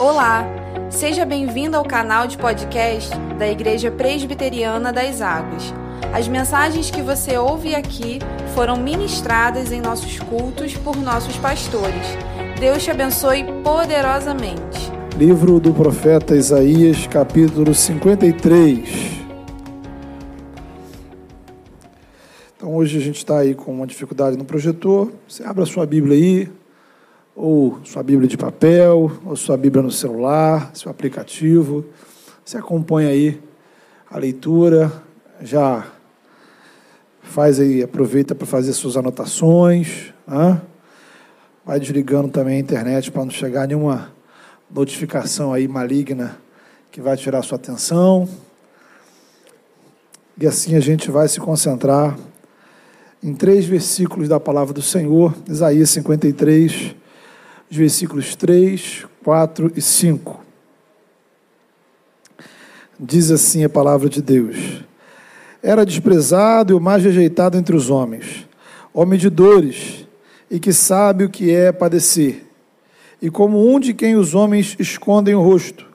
Olá, seja bem-vindo ao canal de podcast da Igreja Presbiteriana das Águas. As mensagens que você ouve aqui foram ministradas em nossos cultos por nossos pastores. Deus te abençoe poderosamente. Livro do profeta Isaías, capítulo 53. Então hoje a gente está aí com uma dificuldade no projetor. Você abre a sua Bíblia aí, ou sua Bíblia de papel, ou sua Bíblia no celular, seu aplicativo. Você acompanha aí a leitura, já faz aí, aproveita para fazer suas anotações, né? vai desligando também a internet para não chegar nenhuma notificação aí maligna que vai tirar sua atenção. E assim a gente vai se concentrar em três versículos da palavra do Senhor, Isaías 53, os versículos 3, 4 e 5. Diz assim a palavra de Deus: Era desprezado e o mais rejeitado entre os homens, homem de dores, e que sabe o que é padecer. E como um de quem os homens escondem o rosto,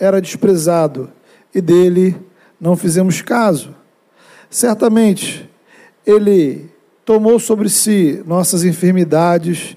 era desprezado, e dele não fizemos caso. Certamente, ele tomou sobre si nossas enfermidades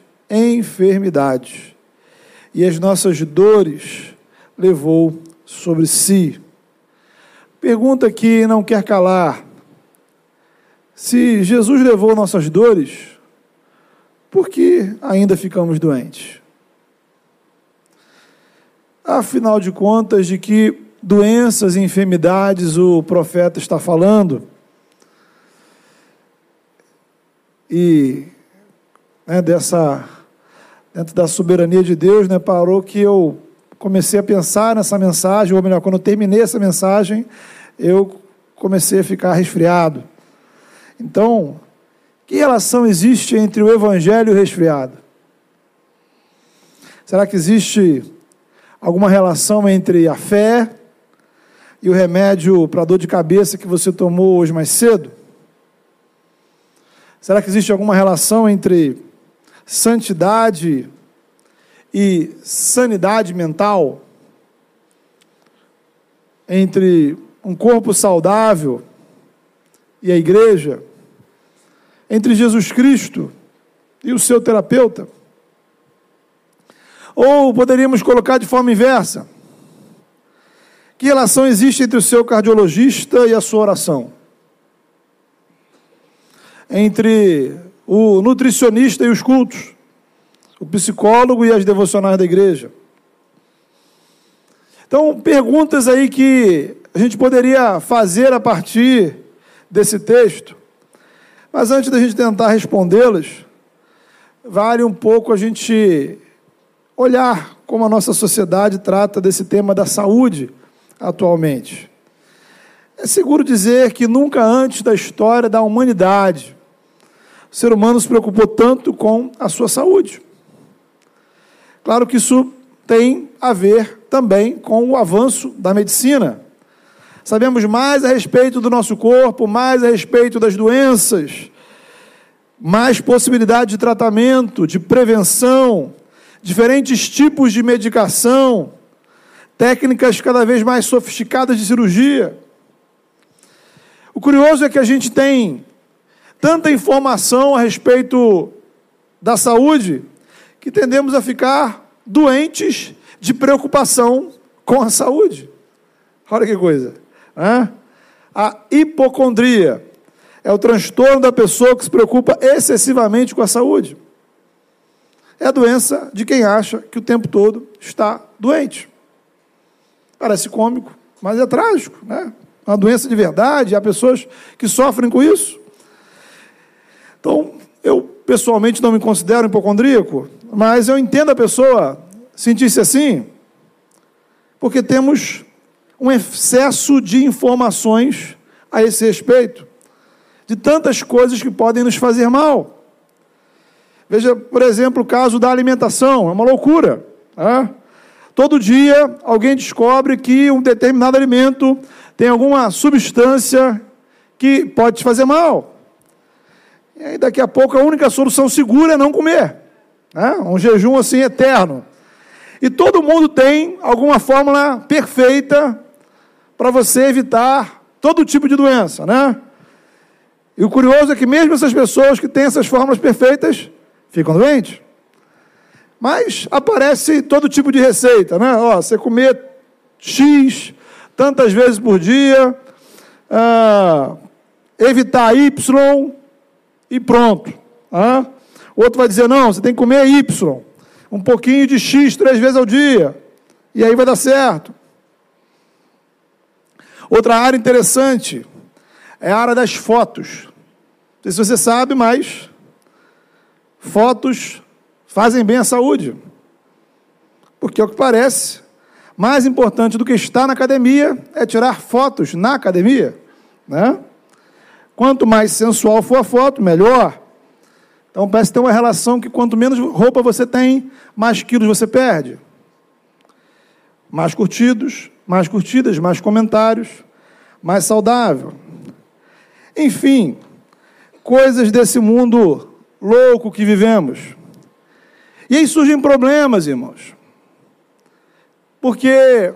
enfermidades e as nossas dores levou sobre si. Pergunta que não quer calar: se Jesus levou nossas dores, por que ainda ficamos doentes? Afinal de contas, de que doenças e enfermidades o profeta está falando? E né, dessa dentro da soberania de Deus, né, parou que eu comecei a pensar nessa mensagem, ou melhor, quando eu terminei essa mensagem, eu comecei a ficar resfriado. Então, que relação existe entre o evangelho e o resfriado? Será que existe alguma relação entre a fé e o remédio para dor de cabeça que você tomou hoje mais cedo? Será que existe alguma relação entre santidade e sanidade mental, entre um corpo saudável e a igreja, entre Jesus Cristo e o seu terapeuta? Ou poderíamos colocar de forma inversa: que relação existe entre o seu cardiologista e a sua oração? Entre o nutricionista e os cultos, o psicólogo e as devocionais da igreja. Então, perguntas aí que a gente poderia fazer a partir desse texto. Mas antes da gente tentar respondê-las, vale um pouco a gente olhar como a nossa sociedade trata desse tema da saúde atualmente. É seguro dizer que nunca antes da história da humanidade o ser humano se preocupou tanto com a sua saúde. Claro que isso tem a ver também com o avanço da medicina. Sabemos mais a respeito do nosso corpo, mais a respeito das doenças, mais possibilidade de tratamento, de prevenção, diferentes tipos de medicação, técnicas cada vez mais sofisticadas de cirurgia. O curioso é que a gente tem tanta informação a respeito da saúde que tendemos a ficar doentes de preocupação com a saúde. Olha que coisa. Né? A hipocondria é o transtorno da pessoa que se preocupa excessivamente com a saúde. É a doença de quem acha que o tempo todo está doente. Parece cômico, mas é trágico, né? Uma doença de verdade, há pessoas que sofrem com isso. Então, eu pessoalmente não me considero hipocondríaco, mas eu entendo a pessoa sentir-se assim, Porque temos um excesso de informações a esse respeito, de tantas coisas que podem nos fazer mal. Veja, por exemplo, o caso da alimentação, é uma loucura. Né? Todo dia alguém descobre que um determinado alimento tem alguma substância que pode te fazer mal. E aí, daqui a pouco, a única solução segura é não comer. Né? Um jejum assim eterno. E todo mundo tem alguma fórmula perfeita para você evitar todo tipo de doença, né? E o curioso é que mesmo essas pessoas que têm essas fórmulas perfeitas ficam doentes. Mas aparece todo tipo de receita, né? Ó, você comer X tantas vezes por dia, ah, evitar Y e pronto. O outro vai dizer, não, você tem que comer Y, um pouquinho de X três vezes ao dia, e aí vai dar certo. Outra área interessante é a área das fotos. Não sei se você sabe, mas fotos fazem bem à saúde. Porque, ao que parece, mais importante do que estar na academia é tirar fotos na academia. Né? Quanto mais sensual for a foto, melhor. Então parece ter uma relação que quanto menos roupa você tem, mais quilos você perde. Mais curtidos, mais curtidas, mais comentários, mais saudável. Enfim, coisas desse mundo louco que vivemos. E aí surgem problemas, irmãos. Porque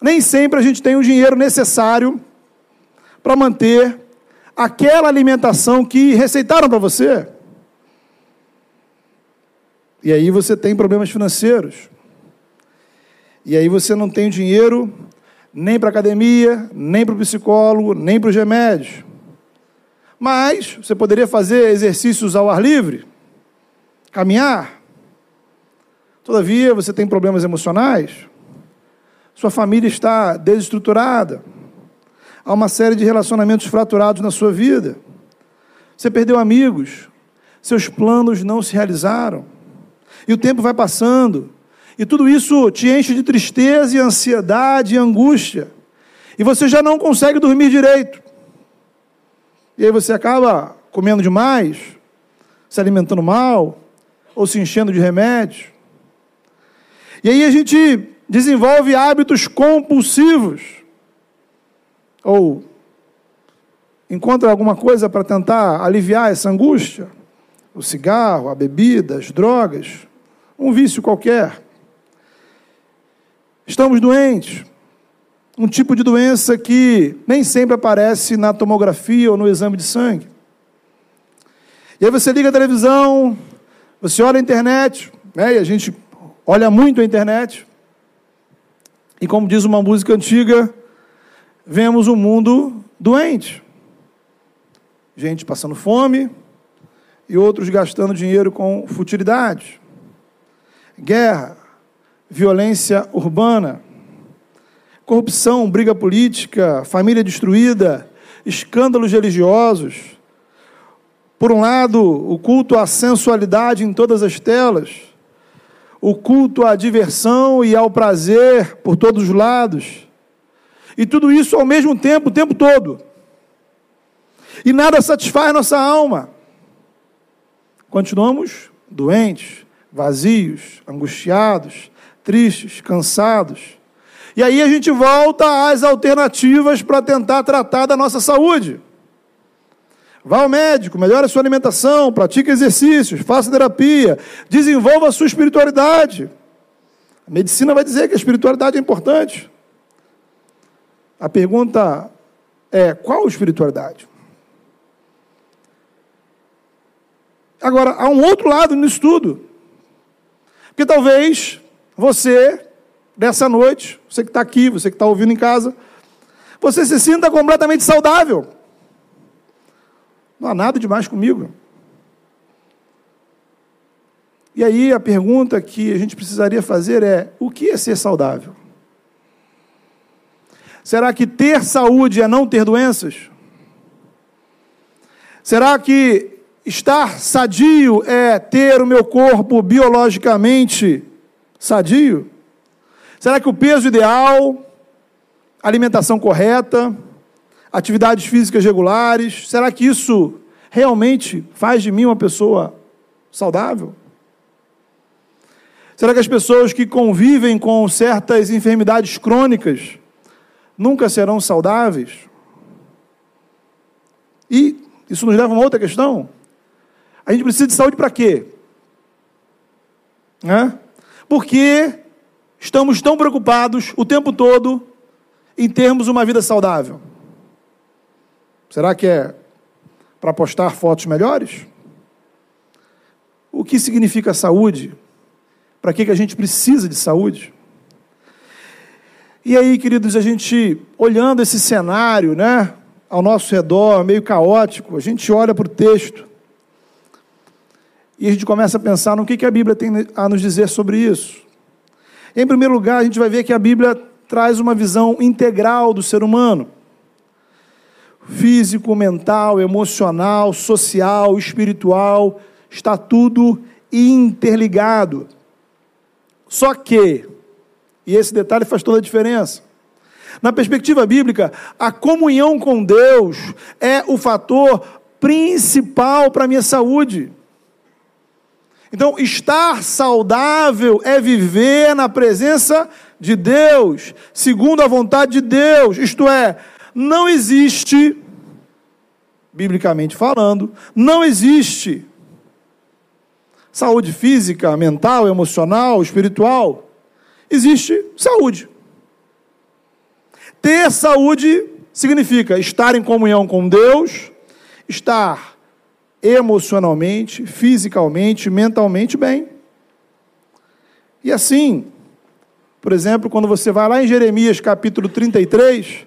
nem sempre a gente tem o dinheiro necessário para manter aquela alimentação que receitaram para você. E aí você tem problemas financeiros. E aí você não tem dinheiro nem para academia, nem para o psicólogo, nem para os remédios. Mas você poderia fazer exercícios ao ar livre, caminhar. Todavia, você tem problemas emocionais, sua família está desestruturada, há uma série de relacionamentos fraturados na sua vida. Você perdeu amigos, seus planos não se realizaram. E o tempo vai passando, e tudo isso te enche de tristeza e ansiedade e angústia. E você já não consegue dormir direito. E aí você acaba comendo demais, se alimentando mal, ou se enchendo de remédios. E aí a gente desenvolve hábitos compulsivos. Ou encontra alguma coisa para tentar aliviar essa angústia. O cigarro, a bebida, as drogas um vício qualquer. Estamos doentes, um tipo de doença que nem sempre aparece na tomografia ou no exame de sangue. E aí você liga a televisão, você olha a internet, né, e a gente olha muito a internet, e como diz uma música antiga, vemos um mundo doente. Gente passando fome e outros gastando dinheiro com futilidades guerra, violência urbana, corrupção, briga política, família destruída, escândalos religiosos. Por um lado, o culto à sensualidade em todas as telas, o culto à diversão e ao prazer por todos os lados. E tudo isso ao mesmo tempo, o tempo todo. E nada satisfaz nossa alma. Continuamos doentes, vazios, angustiados, tristes, cansados. E aí a gente volta às alternativas para tentar tratar da nossa saúde. Vá ao médico, melhore a sua alimentação, pratique exercícios, faça terapia, desenvolva a sua espiritualidade. A medicina vai dizer que a espiritualidade é importante. A pergunta é: qual espiritualidade? Agora, há um outro lado nisso tudo. Porque talvez você, nessa noite, você que está aqui, você que está ouvindo em casa, você se sinta completamente saudável. Não há nada demais comigo. E aí a pergunta que a gente precisaria fazer é: o que é ser saudável? Será que ter saúde é não ter doenças? Será que Estar sadio é ter o meu corpo biologicamente sadio? Será que o peso ideal, alimentação correta, atividades físicas regulares, será que isso realmente faz de mim uma pessoa saudável? Será que as pessoas que convivem com certas enfermidades crônicas nunca serão saudáveis? E isso nos leva a uma outra questão. A gente precisa de saúde para quê? Né? Porque estamos tão preocupados o tempo todo em termos uma vida saudável. Será que é para postar fotos melhores? O que significa saúde? Para que, que a gente precisa de saúde? E aí, queridos, a gente olhando esse cenário, né, ao nosso redor, meio caótico, a gente olha para o texto e a gente começa a pensar no que, que a Bíblia tem a nos dizer sobre isso. Em primeiro lugar, a gente vai ver que a Bíblia traz uma visão integral do ser humano físico, mental, emocional, social, espiritual, está tudo interligado. Só que, e esse detalhe faz toda a diferença, na perspectiva bíblica, a comunhão com Deus é o fator principal para a minha saúde. Então, estar saudável é viver na presença de Deus, segundo a vontade de Deus, isto é, não existe, biblicamente falando, não existe saúde física, mental, emocional, espiritual. Existe saúde. Ter saúde significa estar em comunhão com Deus, estar emocionalmente, fisicamente, mentalmente bem. E assim, por exemplo, quando você vai lá em Jeremias capítulo 33,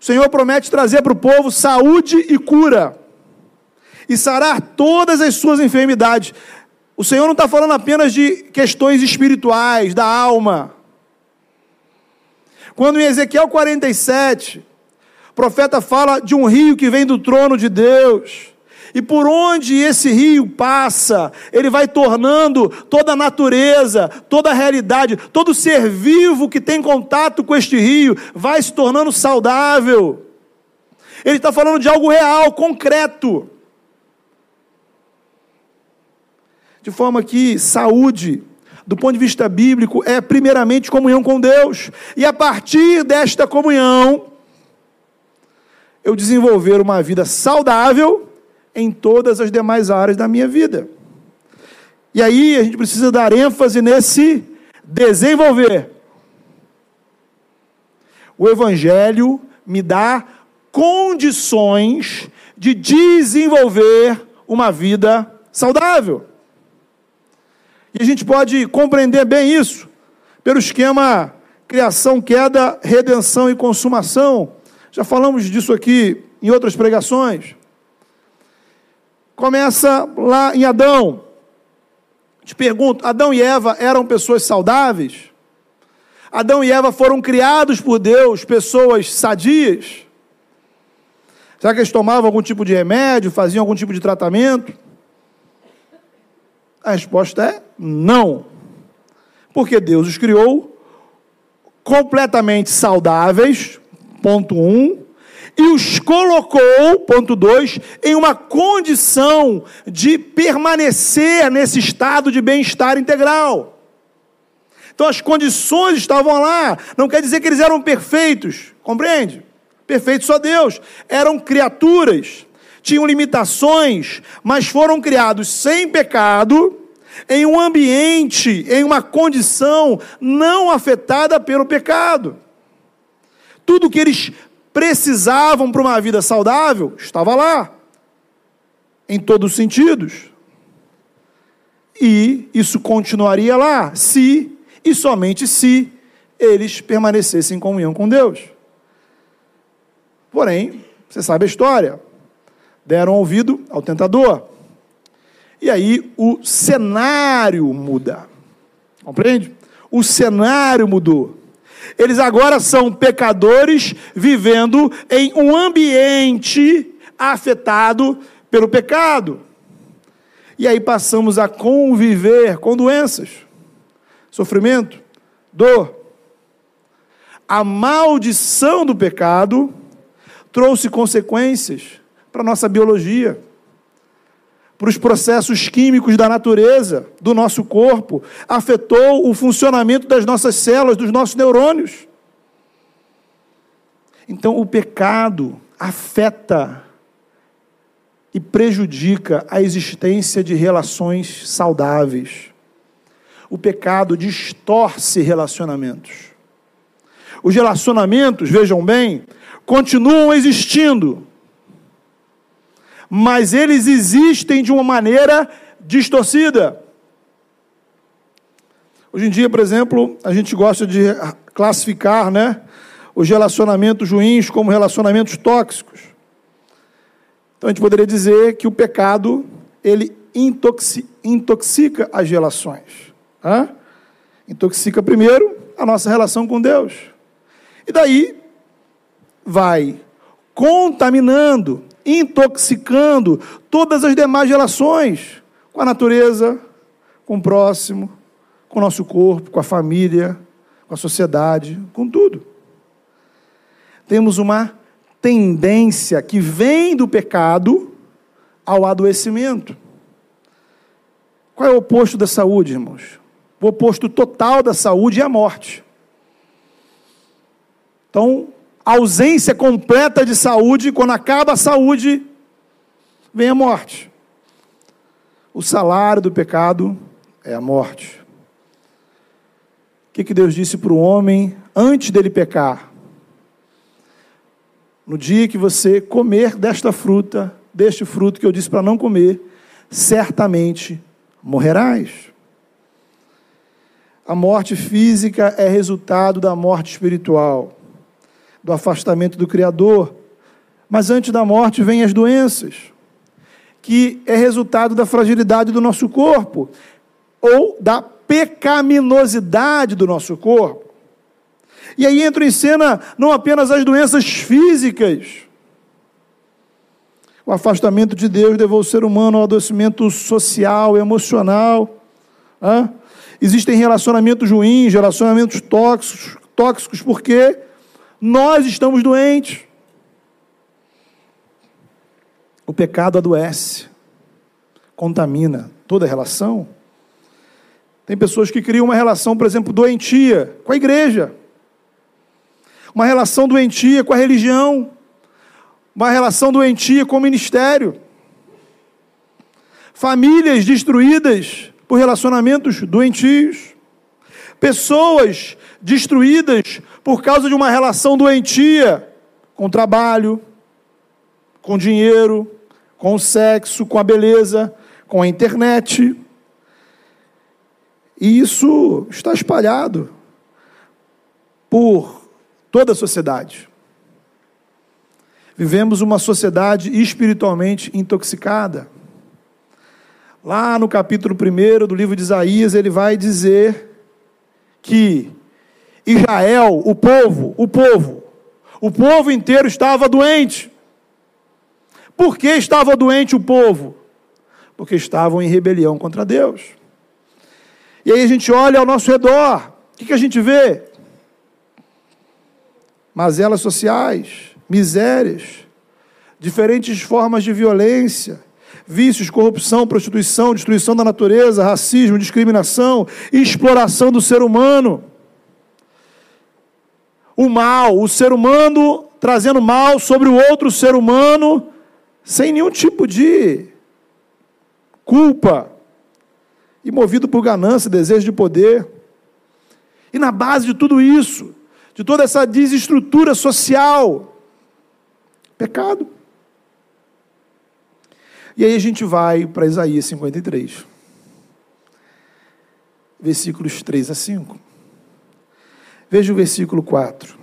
o Senhor promete trazer para o povo saúde e cura e sarar todas as suas enfermidades. O Senhor não está falando apenas de questões espirituais, da alma. Quando em Ezequiel 47, o profeta fala de um rio que vem do trono de Deus, e por onde esse rio passa, ele vai tornando toda a natureza, toda a realidade, todo ser vivo que tem contato com este rio, vai se tornando saudável. Ele está falando de algo real, concreto. De forma que saúde, do ponto de vista bíblico, é primeiramente comunhão com Deus. E a partir desta comunhão, eu desenvolver uma vida saudável em todas as demais áreas da minha vida. E aí a gente precisa dar ênfase nesse desenvolver. O Evangelho me dá condições de desenvolver uma vida saudável. E a gente pode compreender bem isso pelo esquema criação, queda, redenção e consumação. Já falamos disso aqui em outras pregações. Começa lá em Adão. Te pergunto: Adão e Eva eram pessoas saudáveis? Adão e Eva foram criados por Deus, pessoas sadias? Será que eles tomavam algum tipo de remédio, faziam algum tipo de tratamento? A resposta é não. Porque Deus os criou completamente saudáveis, ponto um, e os colocou, ponto dois, em uma condição de permanecer nesse estado de bem-estar integral. Então as condições estavam lá, não quer dizer que eles eram perfeitos, compreende? Perfeito só Deus. Eram criaturas tinham limitações, mas foram criados sem pecado, em um ambiente, em uma condição não afetada pelo pecado. Tudo que eles precisavam para uma vida saudável estava lá, em todos os sentidos. E isso continuaria lá, se e somente se eles permanecessem em comunhão com Deus. Porém, você sabe a história deram ouvido ao tentador. E aí o cenário muda. Compreende? O cenário mudou. Eles agora são pecadores vivendo em um ambiente afetado pelo pecado. E aí passamos a conviver com doenças, sofrimento, dor, a maldição do pecado trouxe consequências para a nossa biologia, para os processos químicos da natureza, do nosso corpo, afetou o funcionamento das nossas células, dos nossos neurônios. Então, o pecado afeta e prejudica a existência de relações saudáveis. O pecado distorce relacionamentos. Os relacionamentos, vejam bem, continuam existindo, mas eles existem de uma maneira distorcida. Hoje em dia, por exemplo, a gente gosta de classificar né, os relacionamentos ruins como relacionamentos tóxicos. Então a gente poderia dizer que o pecado ele intoxica as relações. Intoxica primeiro a nossa relação com Deus. E daí vai contaminando, intoxicando todas as demais relações com a natureza, com o próximo, com o nosso corpo, com a família, com a sociedade, com tudo. Temos uma tendência que vem do pecado ao adoecimento. Qual é o oposto da saúde, irmãos? O oposto total da saúde é a morte. Então, ausência completa de saúde, quando acaba a saúde, vem a morte. O salário do pecado é a morte. O que, que Deus disse para o homem antes dele pecar? No dia que você comer desta fruta, deste fruto que eu disse para não comer, certamente morrerás. A morte física é resultado da morte espiritual do afastamento do Criador. Mas antes da morte vêm as doenças, que é resultado da fragilidade do nosso corpo, ou da pecaminosidade do nosso corpo. E aí entram em cena não apenas as doenças físicas, o afastamento de Deus levou o ser humano ao adoecimento social, emocional. Hã? Existem relacionamentos ruins, relacionamentos tóxicos, tóxicos porque nós estamos doentes. O pecado adoece, contamina toda a relação. Tem pessoas que criam uma relação, por exemplo, doentia com a igreja, uma relação doentia com a religião, uma relação doentia com o ministério. Famílias destruídas por relacionamentos doentios. Pessoas destruídas por causa de uma relação doentia com trabalho, com dinheiro, com o sexo, com a beleza, com a internet. E isso está espalhado por toda a sociedade. Vivemos uma sociedade espiritualmente intoxicada. Lá no capítulo 1 do livro de Isaías, ele vai dizer que Israel, o povo, o povo, o povo inteiro estava doente. Por que estava doente o povo? Porque estavam em rebelião contra Deus. E aí a gente olha ao nosso redor, o que, que a gente vê? Mazelas sociais, misérias, diferentes formas de violência, vícios, corrupção, prostituição, destruição da natureza, racismo, discriminação, exploração do ser humano. O mal, o ser humano trazendo mal sobre o outro ser humano, sem nenhum tipo de culpa, e movido por ganância, desejo de poder. E na base de tudo isso, de toda essa desestrutura social, pecado. E aí a gente vai para Isaías 53, versículos 3 a 5. Veja o versículo 4.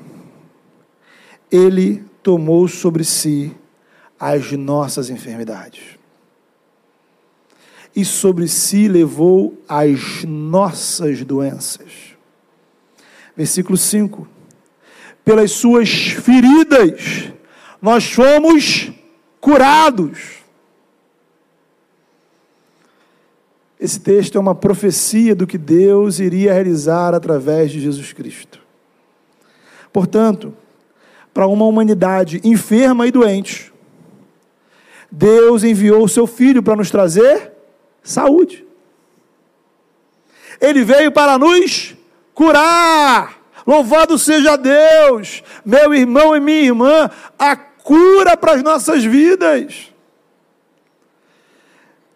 Ele tomou sobre si as nossas enfermidades. E sobre si levou as nossas doenças. Versículo 5. Pelas suas feridas nós fomos curados. Esse texto é uma profecia do que Deus iria realizar através de Jesus Cristo. Portanto, para uma humanidade enferma e doente, Deus enviou o seu filho para nos trazer saúde. Ele veio para nos curar. Louvado seja Deus, meu irmão e minha irmã, a cura para as nossas vidas.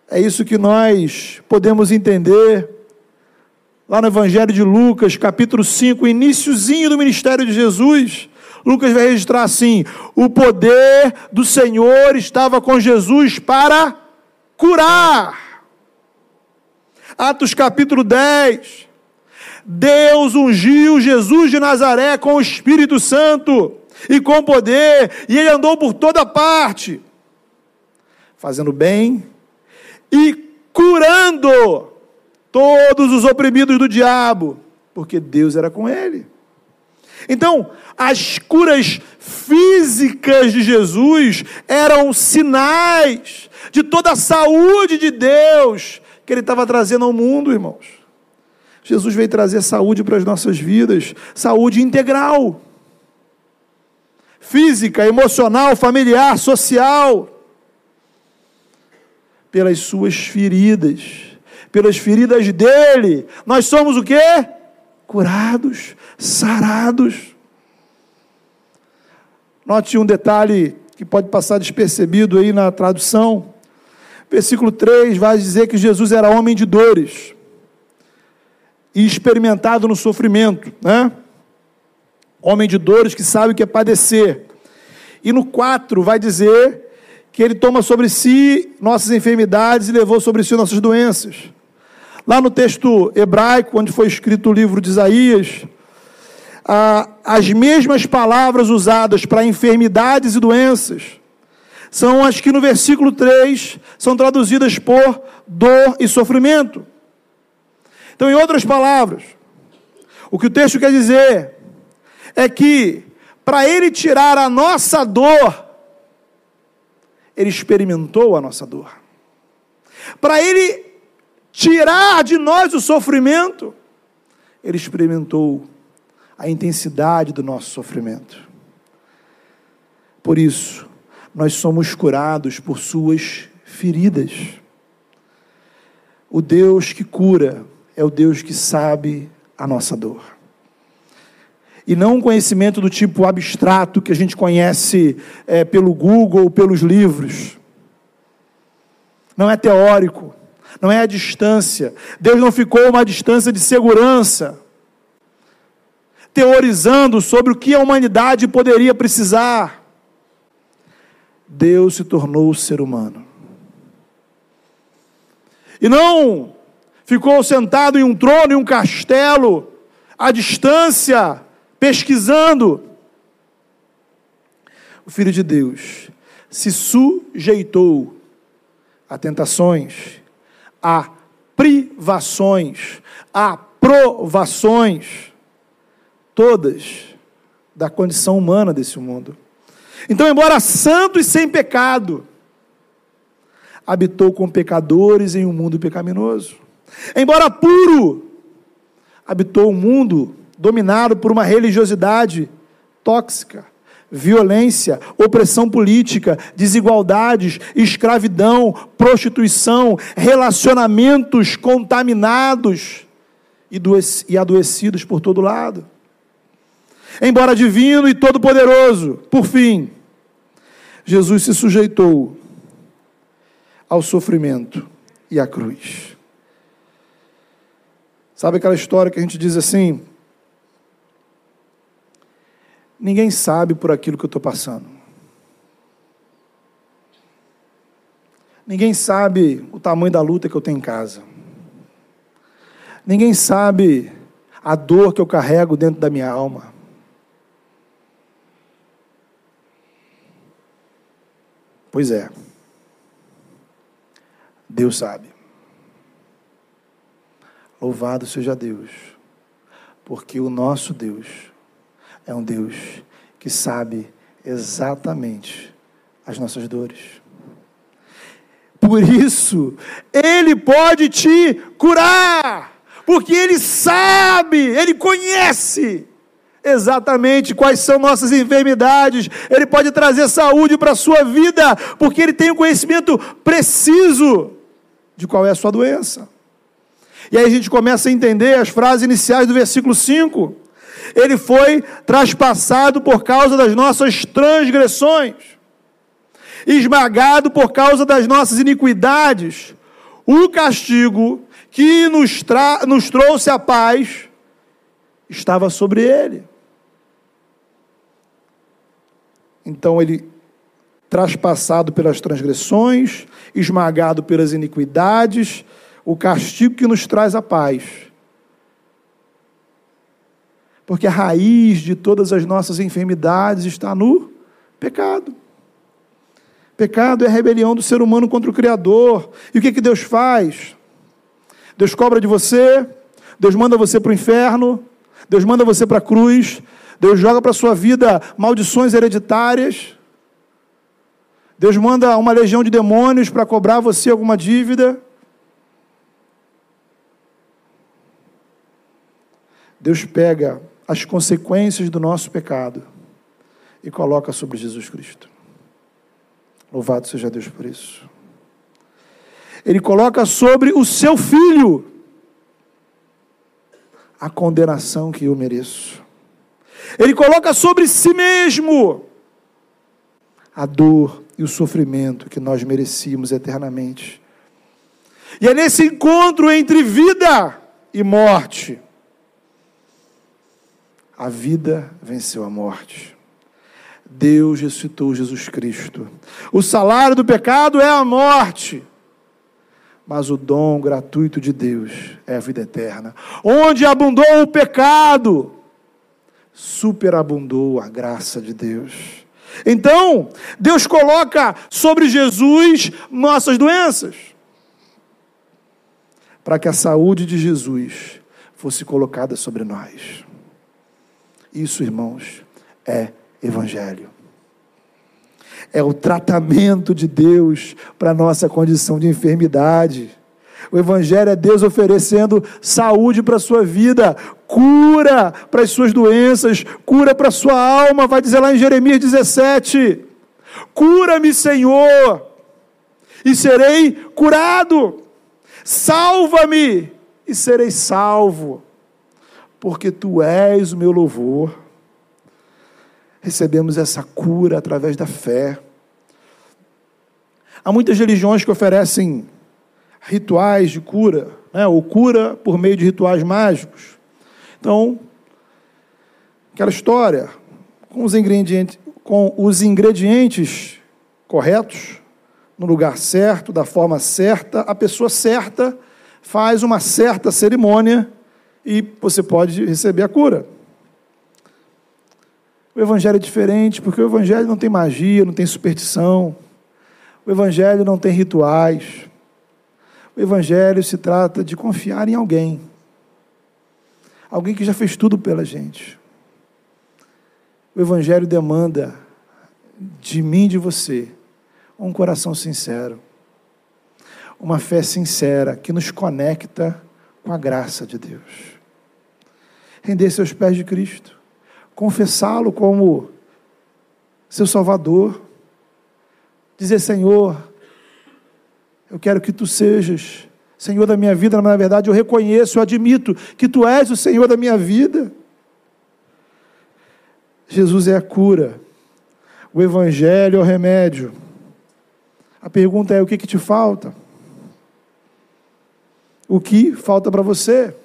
É isso que nós podemos entender lá no Evangelho de Lucas, capítulo 5, iníciozinho do ministério de Jesus. Lucas vai registrar assim: o poder do Senhor estava com Jesus para curar. Atos capítulo 10. Deus ungiu Jesus de Nazaré com o Espírito Santo e com poder, e ele andou por toda parte, fazendo bem e curando todos os oprimidos do diabo, porque Deus era com ele. Então, as curas físicas de Jesus eram sinais de toda a saúde de Deus que ele estava trazendo ao mundo, irmãos. Jesus veio trazer saúde para as nossas vidas, saúde integral. Física, emocional, familiar, social pelas suas feridas, pelas feridas dele, nós somos o quê? Curados, sarados. Note um detalhe que pode passar despercebido aí na tradução. Versículo 3 vai dizer que Jesus era homem de dores e experimentado no sofrimento, né? Homem de dores que sabe o que é padecer. E no 4 vai dizer que ele toma sobre si nossas enfermidades e levou sobre si nossas doenças. Lá no texto hebraico, onde foi escrito o livro de Isaías, as mesmas palavras usadas para enfermidades e doenças são as que no versículo 3 são traduzidas por dor e sofrimento. Então, em outras palavras, o que o texto quer dizer é que para ele tirar a nossa dor, ele experimentou a nossa dor. Para ele tirar de nós o sofrimento, ele experimentou a intensidade do nosso sofrimento. Por isso, nós somos curados por suas feridas. O Deus que cura é o Deus que sabe a nossa dor e não um conhecimento do tipo abstrato que a gente conhece é, pelo Google ou pelos livros. Não é teórico, não é a distância. Deus não ficou uma distância de segurança, teorizando sobre o que a humanidade poderia precisar. Deus se tornou ser humano. E não ficou sentado em um trono, em um castelo, à distância, pesquisando. O Filho de Deus se sujeitou a tentações, a privações, a provações, todas da condição humana desse mundo. Então, embora santo e sem pecado, habitou com pecadores em um mundo pecaminoso. Embora puro, habitou um mundo dominado por uma religiosidade tóxica, violência, opressão política, desigualdades, escravidão, prostituição, relacionamentos contaminados e adoecidos por todo lado. Embora divino e todo-poderoso, por fim, Jesus se sujeitou ao sofrimento e à cruz. Sabe aquela história que a gente diz assim: Ninguém sabe por aquilo que eu estou passando. Ninguém sabe o tamanho da luta que eu tenho em casa. Ninguém sabe a dor que eu carrego dentro da minha alma. Pois é. Deus sabe. Louvado seja Deus, porque o nosso Deus é um Deus que sabe exatamente as nossas dores. Por isso, Ele pode te curar, porque Ele sabe, Ele conhece exatamente quais são nossas enfermidades, Ele pode trazer saúde para a sua vida, porque Ele tem o um conhecimento preciso de qual é a sua doença. E aí a gente começa a entender as frases iniciais do versículo 5. Ele foi traspassado por causa das nossas transgressões, esmagado por causa das nossas iniquidades. O castigo que nos, nos trouxe a paz estava sobre ele. Então ele, traspassado pelas transgressões, esmagado pelas iniquidades, o castigo que nos traz a paz. Porque a raiz de todas as nossas enfermidades está no pecado. Pecado é a rebelião do ser humano contra o Criador. E o que, que Deus faz? Deus cobra de você, Deus manda você para o inferno, Deus manda você para a cruz, Deus joga para a sua vida maldições hereditárias, Deus manda uma legião de demônios para cobrar você alguma dívida. Deus pega as consequências do nosso pecado e coloca sobre Jesus Cristo. Louvado seja Deus por isso. Ele coloca sobre o seu filho a condenação que eu mereço. Ele coloca sobre si mesmo a dor e o sofrimento que nós merecíamos eternamente. E é nesse encontro entre vida e morte. A vida venceu a morte. Deus ressuscitou Jesus Cristo. O salário do pecado é a morte mas o dom gratuito de Deus é a vida eterna. Onde abundou o pecado, superabundou a graça de Deus. Então, Deus coloca sobre Jesus nossas doenças, para que a saúde de Jesus fosse colocada sobre nós. Isso, irmãos, é Evangelho. É o tratamento de Deus para a nossa condição de enfermidade. O Evangelho é Deus oferecendo saúde para a sua vida, cura para as suas doenças, cura para a sua alma, vai dizer lá em Jeremias 17: Cura-me, Senhor, e serei curado, salva-me e serei salvo, porque tu és o meu louvor recebemos essa cura através da fé. Há muitas religiões que oferecem rituais de cura, né, ou cura por meio de rituais mágicos. Então, aquela história, com os ingredientes, com os ingredientes corretos, no lugar certo, da forma certa, a pessoa certa faz uma certa cerimônia e você pode receber a cura. O Evangelho é diferente, porque o Evangelho não tem magia, não tem superstição. O Evangelho não tem rituais. O Evangelho se trata de confiar em alguém. Alguém que já fez tudo pela gente. O Evangelho demanda de mim e de você um coração sincero, uma fé sincera que nos conecta com a graça de Deus. Render seus pés de Cristo confessá-lo como seu Salvador, dizer: Senhor, eu quero que tu sejas Senhor da minha vida, na verdade eu reconheço, eu admito que tu és o Senhor da minha vida. Jesus é a cura, o Evangelho é o remédio. A pergunta é: o que, que te falta? O que falta para você?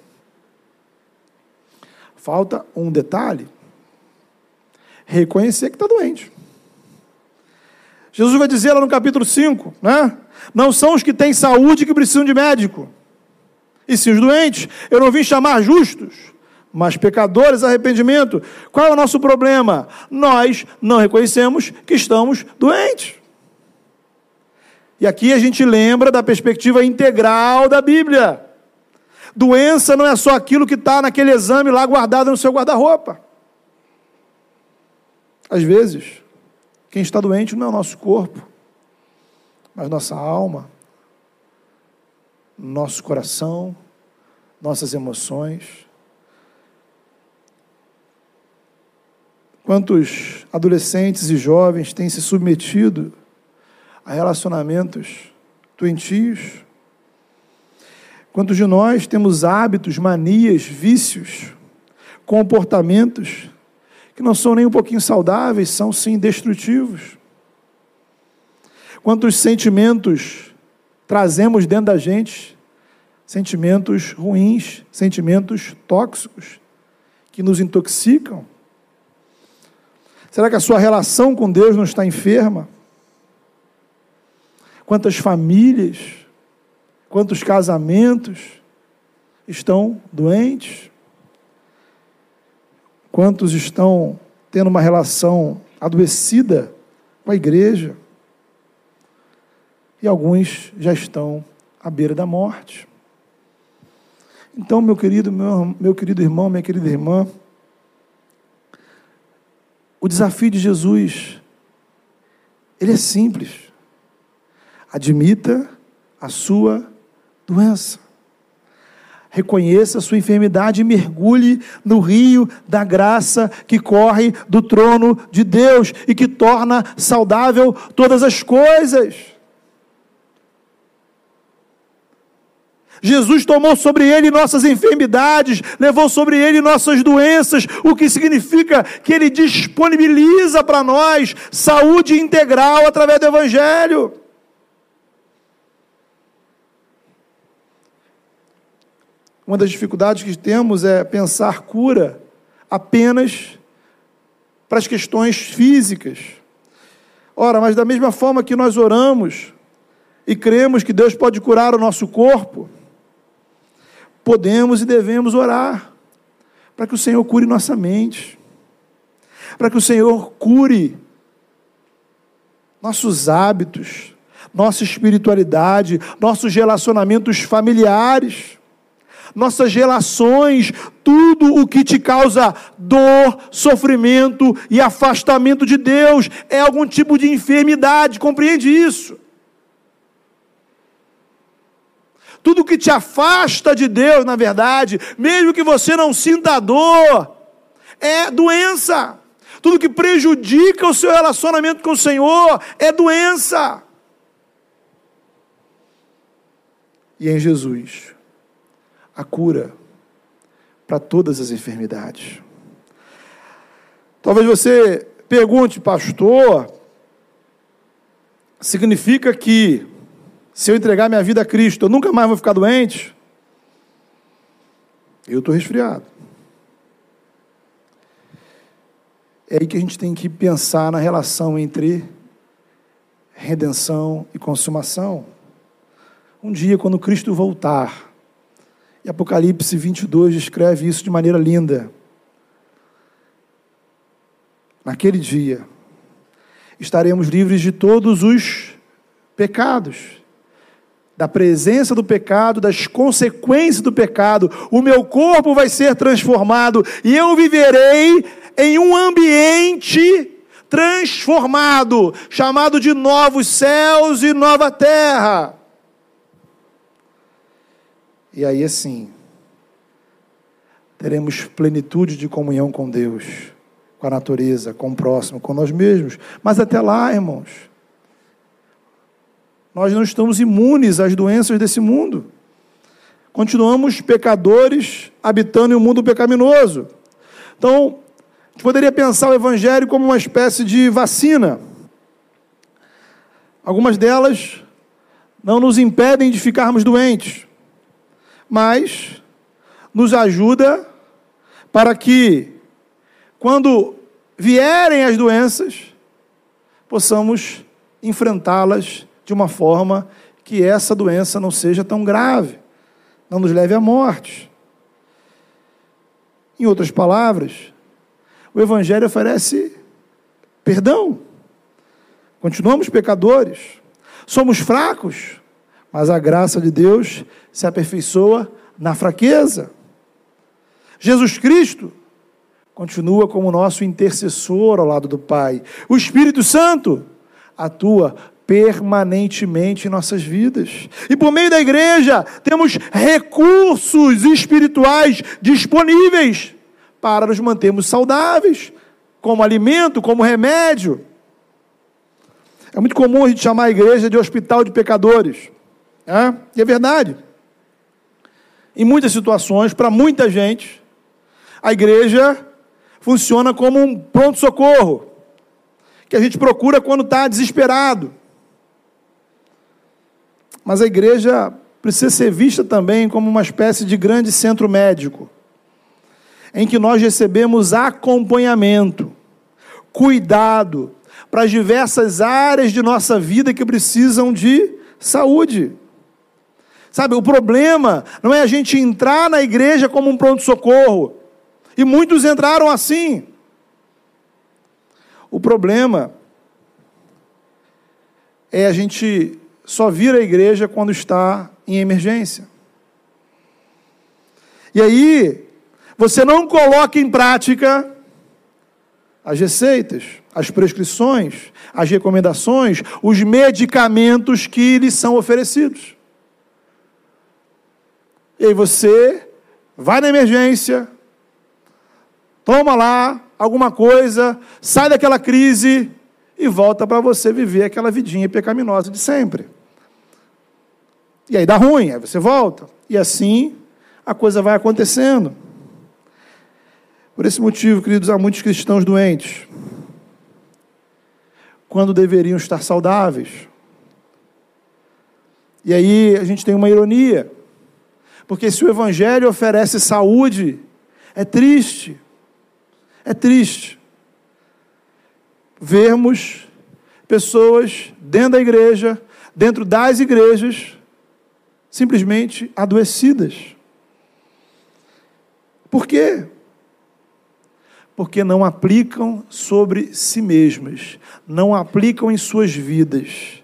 Falta um detalhe reconhecer que está doente. Jesus vai dizer lá no capítulo 5, né? Não são os que têm saúde que precisam de médico, e sim os doentes. Eu não vim chamar justos, mas pecadores, arrependimento. Qual é o nosso problema? Nós não reconhecemos que estamos doentes. E aqui a gente lembra da perspectiva integral da Bíblia. Doença não é só aquilo que está naquele exame lá guardado no seu guarda-roupa. Às vezes, quem está doente não é o nosso corpo, mas nossa alma, nosso coração, nossas emoções. Quantos adolescentes e jovens têm se submetido a relacionamentos doentios? Quantos de nós temos hábitos, manias, vícios, comportamentos que não são nem um pouquinho saudáveis, são sim destrutivos? Quantos sentimentos trazemos dentro da gente? Sentimentos ruins, sentimentos tóxicos, que nos intoxicam? Será que a sua relação com Deus não está enferma? Quantas famílias, quantos casamentos estão doentes? Quantos estão tendo uma relação adoecida com a igreja? E alguns já estão à beira da morte. Então, meu querido, meu, meu querido irmão, minha querida irmã, o desafio de Jesus, ele é simples. Admita a sua doença. Reconheça a sua enfermidade e mergulhe no rio da graça que corre do trono de Deus e que torna saudável todas as coisas. Jesus tomou sobre ele nossas enfermidades, levou sobre ele nossas doenças, o que significa que ele disponibiliza para nós saúde integral através do Evangelho. Uma das dificuldades que temos é pensar cura apenas para as questões físicas. Ora, mas da mesma forma que nós oramos e cremos que Deus pode curar o nosso corpo, podemos e devemos orar para que o Senhor cure nossa mente, para que o Senhor cure nossos hábitos, nossa espiritualidade, nossos relacionamentos familiares, nossas relações, tudo o que te causa dor, sofrimento e afastamento de Deus é algum tipo de enfermidade, compreende isso? Tudo que te afasta de Deus, na verdade, mesmo que você não sinta dor, é doença. Tudo que prejudica o seu relacionamento com o Senhor é doença. E em Jesus, a cura para todas as enfermidades. Talvez você pergunte, pastor, significa que se eu entregar minha vida a Cristo, eu nunca mais vou ficar doente? Eu estou resfriado. É aí que a gente tem que pensar na relação entre redenção e consumação. Um dia, quando Cristo voltar, e Apocalipse 22 descreve isso de maneira linda. Naquele dia, estaremos livres de todos os pecados da presença do pecado, das consequências do pecado, o meu corpo vai ser transformado e eu viverei em um ambiente transformado, chamado de novos céus e nova terra. E aí assim, teremos plenitude de comunhão com Deus, com a natureza, com o próximo, com nós mesmos. Mas até lá, irmãos, nós não estamos imunes às doenças desse mundo. Continuamos pecadores habitando em um mundo pecaminoso. Então, a gente poderia pensar o Evangelho como uma espécie de vacina. Algumas delas não nos impedem de ficarmos doentes, mas nos ajuda para que, quando vierem as doenças, possamos enfrentá-las de uma forma que essa doença não seja tão grave, não nos leve à morte. Em outras palavras, o Evangelho oferece perdão. Continuamos pecadores, somos fracos, mas a graça de Deus se aperfeiçoa na fraqueza. Jesus Cristo continua como nosso intercessor ao lado do Pai. O Espírito Santo atua permanentemente em nossas vidas. E por meio da igreja, temos recursos espirituais disponíveis para nos mantermos saudáveis, como alimento, como remédio. É muito comum a gente chamar a igreja de hospital de pecadores. É, e é verdade. Em muitas situações, para muita gente, a igreja funciona como um pronto-socorro, que a gente procura quando está desesperado. Mas a igreja precisa ser vista também como uma espécie de grande centro médico, em que nós recebemos acompanhamento, cuidado para as diversas áreas de nossa vida que precisam de saúde. Sabe, o problema não é a gente entrar na igreja como um pronto-socorro, e muitos entraram assim. O problema é a gente só vir à igreja quando está em emergência. E aí, você não coloca em prática as receitas, as prescrições, as recomendações, os medicamentos que lhe são oferecidos. E aí você vai na emergência, toma lá alguma coisa, sai daquela crise e volta para você viver aquela vidinha pecaminosa de sempre. E aí dá ruim, aí você volta. E assim a coisa vai acontecendo. Por esse motivo, queridos, há muitos cristãos doentes, quando deveriam estar saudáveis. E aí a gente tem uma ironia, porque se o Evangelho oferece saúde, é triste, é triste vermos pessoas dentro da igreja, dentro das igrejas, simplesmente adoecidas. Por quê? Porque não aplicam sobre si mesmas, não aplicam em suas vidas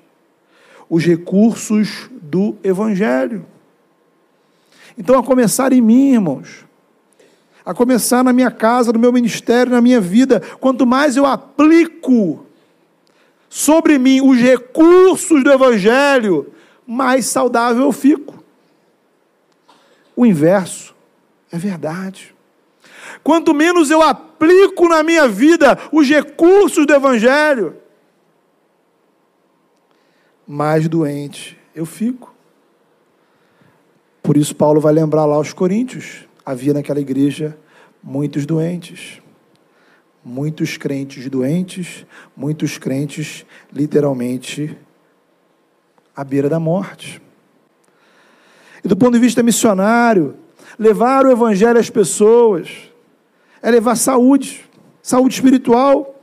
os recursos do Evangelho. Então, a começar em mim, irmãos, a começar na minha casa, no meu ministério, na minha vida, quanto mais eu aplico sobre mim os recursos do Evangelho, mais saudável eu fico. O inverso é verdade. Quanto menos eu aplico na minha vida os recursos do Evangelho, mais doente eu fico. Por isso, Paulo vai lembrar lá aos Coríntios: havia naquela igreja muitos doentes, muitos crentes doentes, muitos crentes literalmente à beira da morte. E do ponto de vista missionário, levar o evangelho às pessoas é levar saúde, saúde espiritual.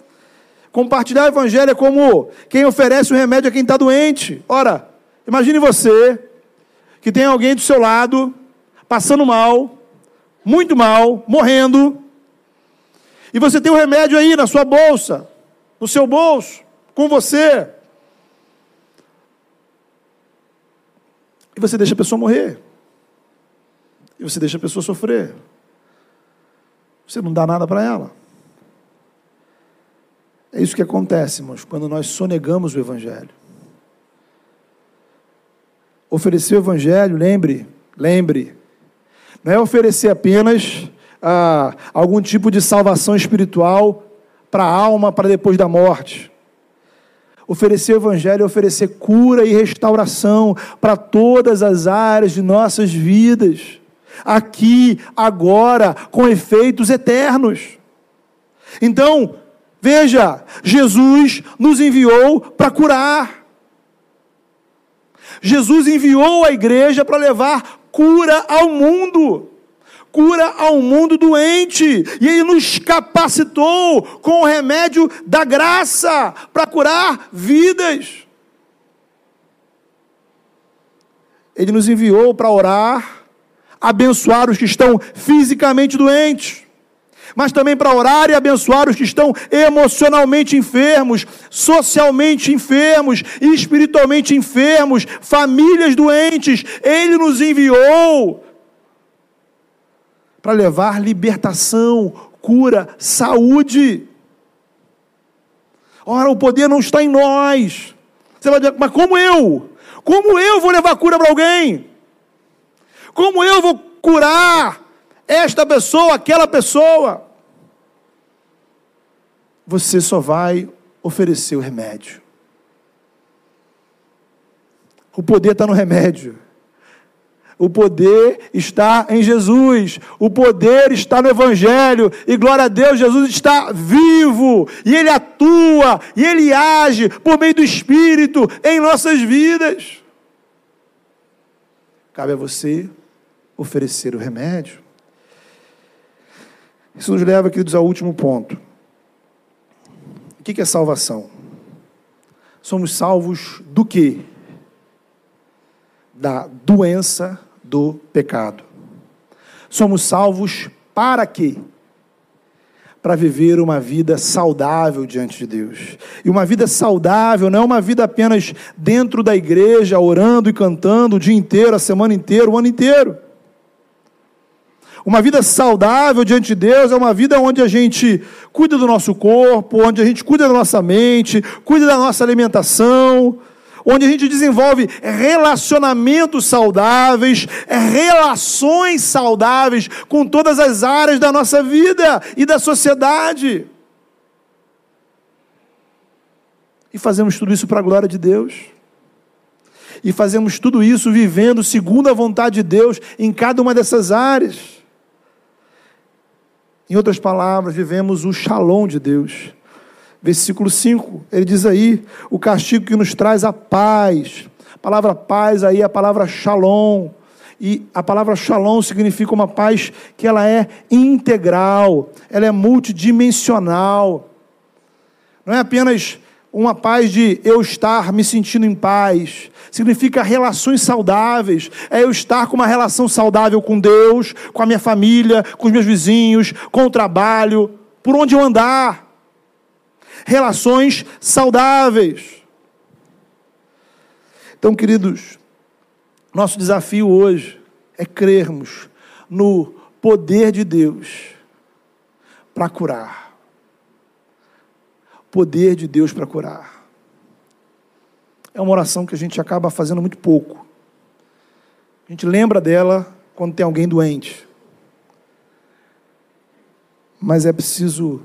Compartilhar o evangelho é como quem oferece o remédio a quem está doente. Ora, imagine você que tem alguém do seu lado passando mal, muito mal, morrendo, e você tem o remédio aí na sua bolsa, no seu bolso, com você. E você deixa a pessoa morrer. E você deixa a pessoa sofrer. Você não dá nada para ela. É isso que acontece, irmãos, quando nós sonegamos o Evangelho. Oferecer o Evangelho, lembre, lembre, não é oferecer apenas ah, algum tipo de salvação espiritual para a alma para depois da morte. Oferecer o Evangelho é oferecer cura e restauração para todas as áreas de nossas vidas, aqui, agora, com efeitos eternos. Então, veja, Jesus nos enviou para curar. Jesus enviou a igreja para levar cura ao mundo cura ao mundo doente, e Ele nos capacitou com o remédio da graça para curar vidas. Ele nos enviou para orar, abençoar os que estão fisicamente doentes, mas também para orar e abençoar os que estão emocionalmente enfermos, socialmente enfermos, espiritualmente enfermos, famílias doentes. Ele nos enviou para levar libertação, cura, saúde. Ora, o poder não está em nós. Você vai dizer, mas como eu? Como eu vou levar cura para alguém? Como eu vou curar esta pessoa, aquela pessoa? você só vai oferecer o remédio. O poder está no remédio. O poder está em Jesus. O poder está no Evangelho. E glória a Deus, Jesus está vivo. E Ele atua. E Ele age por meio do Espírito em nossas vidas. Cabe a você oferecer o remédio. Isso nos leva, queridos, ao último ponto. O que é salvação? Somos salvos do quê? Da doença do pecado. Somos salvos para quê? Para viver uma vida saudável diante de Deus. E uma vida saudável não é uma vida apenas dentro da igreja, orando e cantando o dia inteiro, a semana inteira, o ano inteiro. Uma vida saudável diante de Deus é uma vida onde a gente cuida do nosso corpo, onde a gente cuida da nossa mente, cuida da nossa alimentação, onde a gente desenvolve relacionamentos saudáveis, relações saudáveis com todas as áreas da nossa vida e da sociedade. E fazemos tudo isso para a glória de Deus. E fazemos tudo isso vivendo segundo a vontade de Deus em cada uma dessas áreas. Em outras palavras, vivemos o shalom de Deus. Versículo 5, ele diz aí: o castigo que nos traz a paz. A palavra paz aí é a palavra shalom. E a palavra shalom significa uma paz que ela é integral, ela é multidimensional. Não é apenas uma paz de eu estar me sentindo em paz, significa relações saudáveis, é eu estar com uma relação saudável com Deus, com a minha família, com os meus vizinhos, com o trabalho, por onde eu andar. Relações saudáveis. Então, queridos, nosso desafio hoje é crermos no poder de Deus para curar. Poder de Deus para curar é uma oração que a gente acaba fazendo muito pouco. A gente lembra dela quando tem alguém doente. Mas é preciso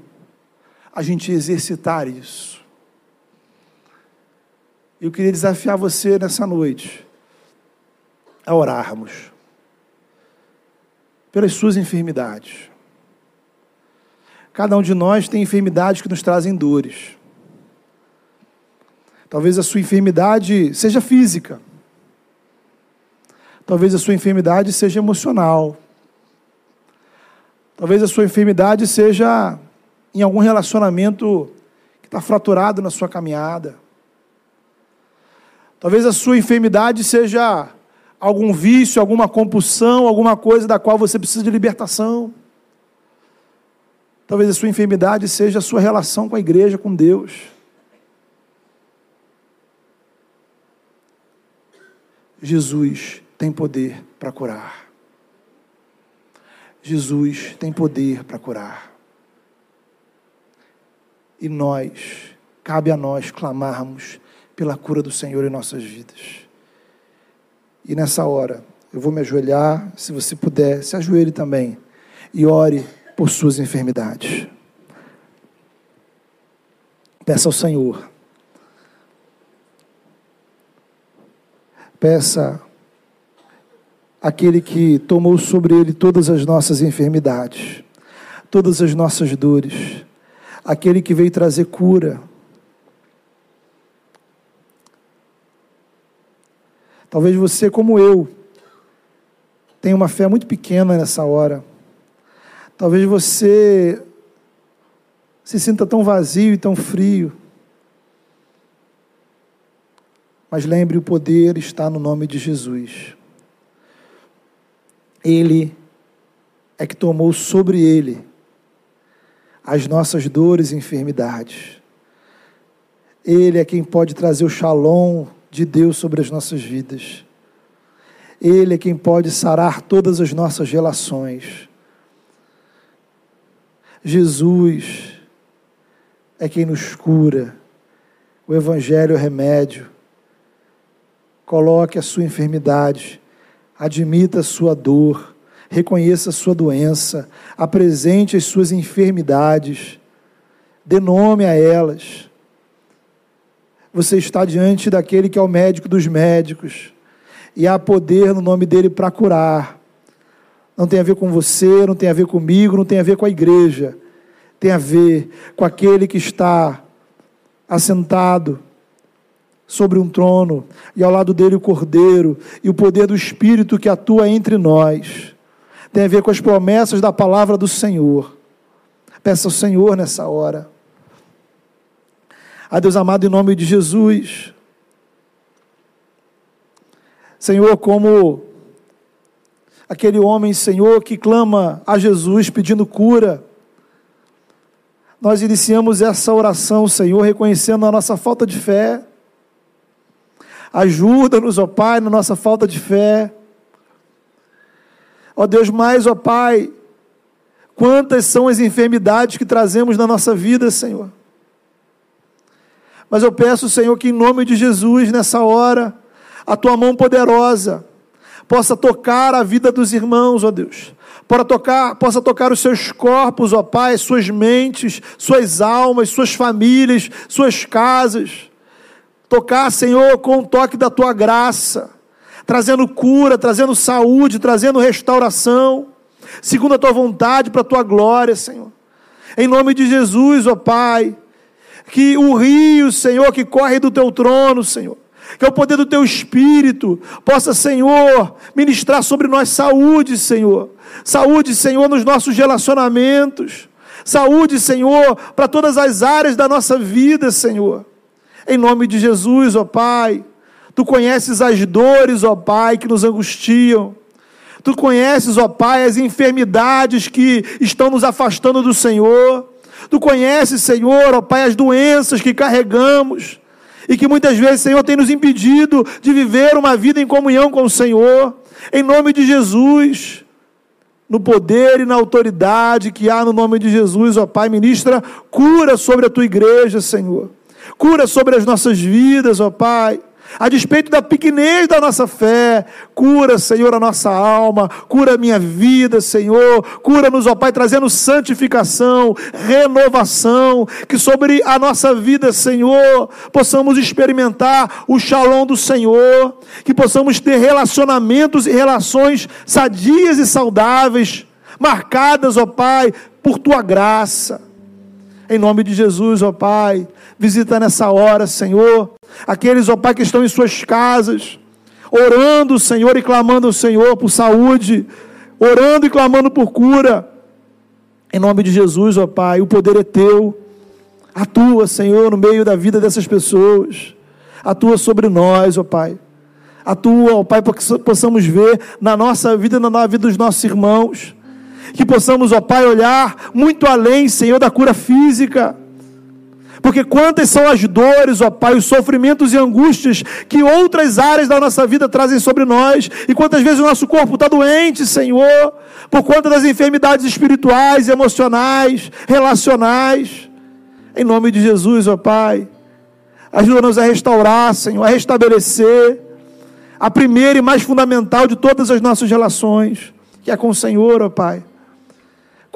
a gente exercitar isso. Eu queria desafiar você nessa noite a orarmos pelas suas enfermidades. Cada um de nós tem enfermidades que nos trazem dores. Talvez a sua enfermidade seja física. Talvez a sua enfermidade seja emocional. Talvez a sua enfermidade seja em algum relacionamento que está fraturado na sua caminhada. Talvez a sua enfermidade seja algum vício, alguma compulsão, alguma coisa da qual você precisa de libertação. Talvez a sua enfermidade seja a sua relação com a igreja, com Deus. Jesus tem poder para curar. Jesus tem poder para curar. E nós, cabe a nós clamarmos pela cura do Senhor em nossas vidas. E nessa hora, eu vou me ajoelhar, se você puder, se ajoelhe também e ore por suas enfermidades. Peça ao Senhor Peça aquele que tomou sobre ele todas as nossas enfermidades, todas as nossas dores, aquele que veio trazer cura. Talvez você, como eu, tenha uma fé muito pequena nessa hora. Talvez você se sinta tão vazio e tão frio. Mas lembre, o poder está no nome de Jesus. Ele é que tomou sobre ele as nossas dores e enfermidades. Ele é quem pode trazer o shalom de Deus sobre as nossas vidas. Ele é quem pode sarar todas as nossas relações. Jesus é quem nos cura. O Evangelho é o remédio. Coloque a sua enfermidade, admita a sua dor, reconheça a sua doença, apresente as suas enfermidades. Dê nome a elas. Você está diante daquele que é o médico dos médicos. E há poder no nome dele para curar. Não tem a ver com você, não tem a ver comigo, não tem a ver com a igreja. Tem a ver com aquele que está assentado sobre um trono, e ao lado dele o Cordeiro, e o poder do Espírito que atua entre nós. Tem a ver com as promessas da palavra do Senhor. Peça ao Senhor nessa hora. A Deus amado, em nome de Jesus. Senhor, como aquele homem, Senhor, que clama a Jesus pedindo cura. Nós iniciamos essa oração, Senhor, reconhecendo a nossa falta de fé Ajuda-nos, ó Pai, na nossa falta de fé. Ó Deus, mais, ó Pai, quantas são as enfermidades que trazemos na nossa vida, Senhor. Mas eu peço, Senhor, que em nome de Jesus, nessa hora, a tua mão poderosa possa tocar a vida dos irmãos, ó Deus. Possa tocar, possa tocar os seus corpos, ó Pai, suas mentes, suas almas, suas famílias, suas casas. Tocar, Senhor, com o toque da tua graça, trazendo cura, trazendo saúde, trazendo restauração, segundo a tua vontade, para a tua glória, Senhor. Em nome de Jesus, ó Pai, que o rio, Senhor, que corre do teu trono, Senhor, que é o poder do teu espírito, possa, Senhor, ministrar sobre nós saúde, Senhor. Saúde, Senhor, nos nossos relacionamentos. Saúde, Senhor, para todas as áreas da nossa vida, Senhor. Em nome de Jesus, ó Pai. Tu conheces as dores, ó Pai, que nos angustiam. Tu conheces, ó Pai, as enfermidades que estão nos afastando do Senhor. Tu conheces, Senhor, ó Pai, as doenças que carregamos e que muitas vezes, Senhor, tem nos impedido de viver uma vida em comunhão com o Senhor. Em nome de Jesus, no poder e na autoridade que há no nome de Jesus, ó Pai, ministra cura sobre a tua igreja, Senhor. Cura sobre as nossas vidas, ó Pai. A despeito da pequenez da nossa fé, cura, Senhor, a nossa alma, cura a minha vida, Senhor, cura-nos, ó Pai, trazendo santificação, renovação, que sobre a nossa vida, Senhor, possamos experimentar o shalom do Senhor, que possamos ter relacionamentos e relações sadias e saudáveis, marcadas, ó Pai, por tua graça. Em nome de Jesus, ó Pai, visita nessa hora, Senhor, aqueles, ó Pai, que estão em suas casas, orando, Senhor, e clamando ao Senhor por saúde, orando e clamando por cura. Em nome de Jesus, ó Pai, o poder é teu. Atua, Senhor, no meio da vida dessas pessoas. Atua sobre nós, ó Pai. Atua, ó Pai, para que possamos ver na nossa vida, na vida dos nossos irmãos que possamos, ó Pai, olhar muito além, Senhor, da cura física. Porque quantas são as dores, ó Pai, os sofrimentos e angústias que outras áreas da nossa vida trazem sobre nós, e quantas vezes o nosso corpo está doente, Senhor, por conta das enfermidades espirituais, emocionais, relacionais. Em nome de Jesus, ó Pai, ajuda-nos a restaurar, Senhor, a restabelecer a primeira e mais fundamental de todas as nossas relações, que é com o Senhor, ó Pai.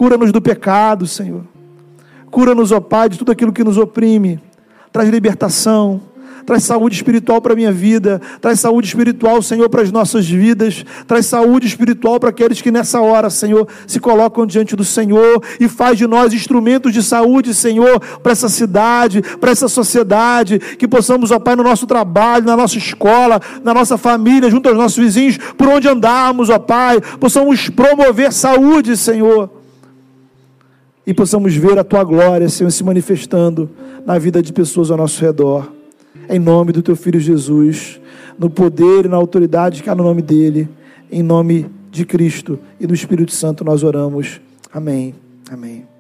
Cura-nos do pecado, Senhor. Cura-nos, ó Pai, de tudo aquilo que nos oprime. Traz libertação, traz saúde espiritual para a minha vida, traz saúde espiritual, Senhor, para as nossas vidas, traz saúde espiritual para aqueles que nessa hora, Senhor, se colocam diante do Senhor e faz de nós instrumentos de saúde, Senhor, para essa cidade, para essa sociedade, que possamos, ó Pai, no nosso trabalho, na nossa escola, na nossa família, junto aos nossos vizinhos, por onde andarmos, ó Pai, possamos promover saúde, Senhor e possamos ver a tua glória, Senhor, se manifestando na vida de pessoas ao nosso redor. Em nome do teu filho Jesus, no poder e na autoridade que há no nome dele, em nome de Cristo e do Espírito Santo nós oramos. Amém. Amém.